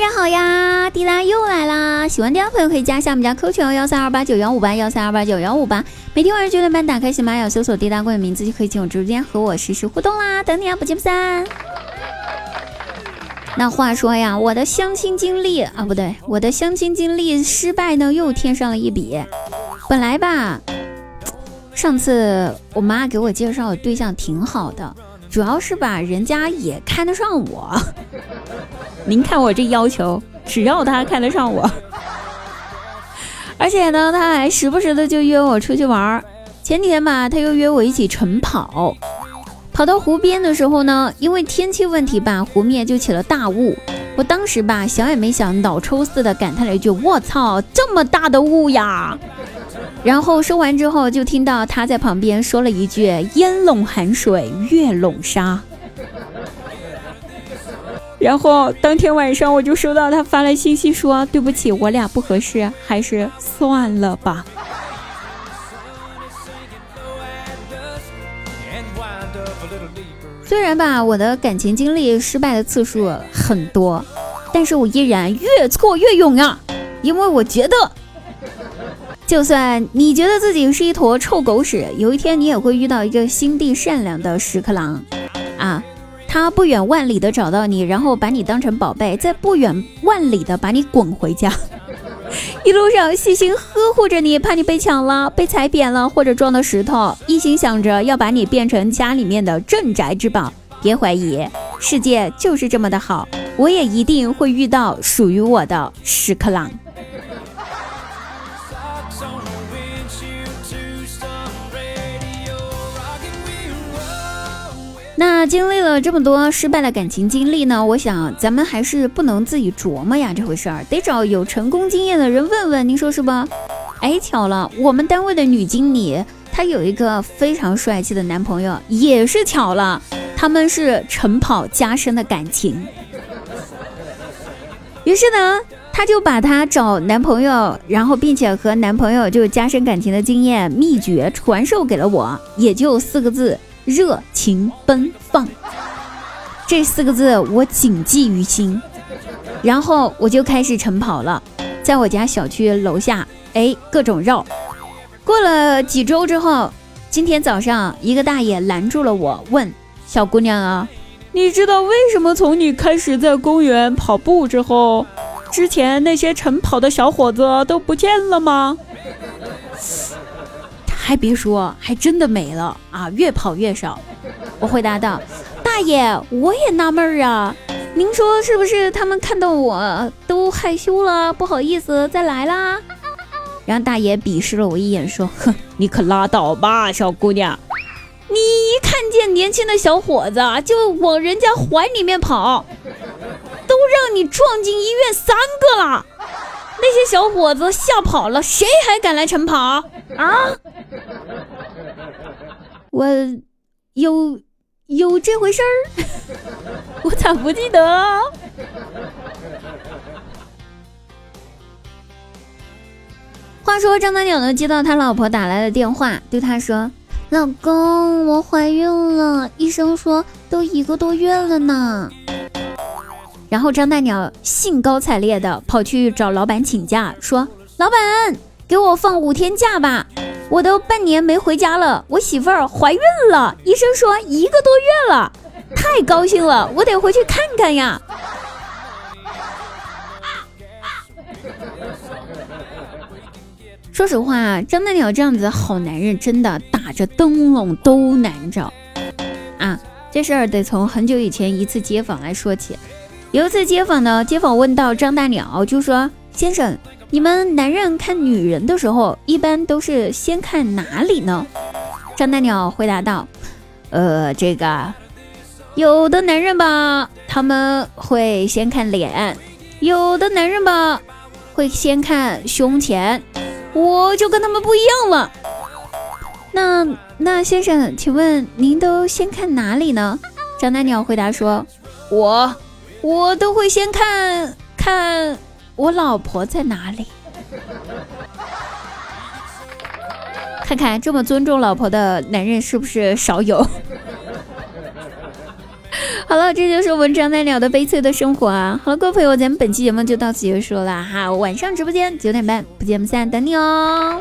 大家好呀，滴答又来啦！喜欢滴答朋友可以加一下我们家 Q 群幺三二八九幺五八幺三二八九幺五八，每天晚上九点半打开喜马拉雅搜索滴答关注名字就可以进我直播间和我实时互动啦，等你啊，不见不散。那话说呀，我的相亲经历啊，不对，我的相亲经历失败呢，又添上了一笔。本来吧，上次我妈给我介绍的对象挺好的。主要是吧，人家也看得上我。您看我这要求，只要他看得上我，而且呢，他还时不时的就约我出去玩儿。前几天吧，他又约我一起晨跑，跑到湖边的时候呢，因为天气问题吧，湖面就起了大雾。我当时吧，想也没想，脑抽似的感叹了一句：“我操，这么大的雾呀！”然后说完之后，就听到他在旁边说了一句：“烟笼寒水，月笼沙。”然后当天晚上我就收到他发来信息说：“对不起，我俩不合适，还是算了吧。”虽然吧，我的感情经历失败的次数很多，但是我依然越挫越勇啊，因为我觉得。就算你觉得自己是一坨臭狗屎，有一天你也会遇到一个心地善良的屎壳郎，啊，他不远万里的找到你，然后把你当成宝贝，再不远万里的把你滚回家，一路上细心呵护着你，怕你被抢了、被踩扁了或者撞到石头，一心想着要把你变成家里面的镇宅之宝。别怀疑，世界就是这么的好，我也一定会遇到属于我的屎壳郎。那经历了这么多失败的感情经历呢？我想咱们还是不能自己琢磨呀，这回事儿得找有成功经验的人问问，您说是不？哎，巧了，我们单位的女经理她有一个非常帅气的男朋友，也是巧了，他们是晨跑加深的感情。于是呢，她就把她找男朋友，然后并且和男朋友就加深感情的经验秘诀传授给了我，也就四个字。热情奔放这四个字我谨记于心，然后我就开始晨跑了，在我家小区楼下，哎，各种绕。过了几周之后，今天早上一个大爷拦住了我，问小姑娘啊，你知道为什么从你开始在公园跑步之后，之前那些晨跑的小伙子都不见了吗？还别说，还真的没了啊！越跑越少。我回答道：“大爷，我也纳闷儿啊，您说是不是他们看到我都害羞了，不好意思再来啦？”然后大爷鄙视了我一眼，说：“哼，你可拉倒吧，小姑娘，你一看见年轻的小伙子就往人家怀里面跑，都让你撞进医院三个了。”那些小伙子吓跑了，谁还敢来晨跑啊？我有有这回事儿，我咋不记得？话说张大鸟呢，接到他老婆打来的电话，对他说：“老公，我怀孕了，医生说都一个多月了呢。”然后张大鸟兴高采烈的跑去找老板请假，说：“老板，给我放五天假吧，我都半年没回家了，我媳妇儿怀孕了，医生说一个多月了，太高兴了，我得回去看看呀。”说实话，张大鸟这样子好男人真的打着灯笼都难找啊！这事儿得从很久以前一次街访来说起。有一次街访呢，街访问到张大鸟，就说：“先生，你们男人看女人的时候，一般都是先看哪里呢？”张大鸟回答道：“呃，这个有的男人吧，他们会先看脸；有的男人吧，会先看胸前。我就跟他们不一样了。那那先生，请问您都先看哪里呢？”张大鸟回答说：“我。”我都会先看看我老婆在哪里，看看这么尊重老婆的男人是不是少有。好了，这就是我们张三鸟的悲催的生活啊！好了，各位朋友，咱们本期节目就到此结束了哈，晚上直播间九点半不见不散，等你哦。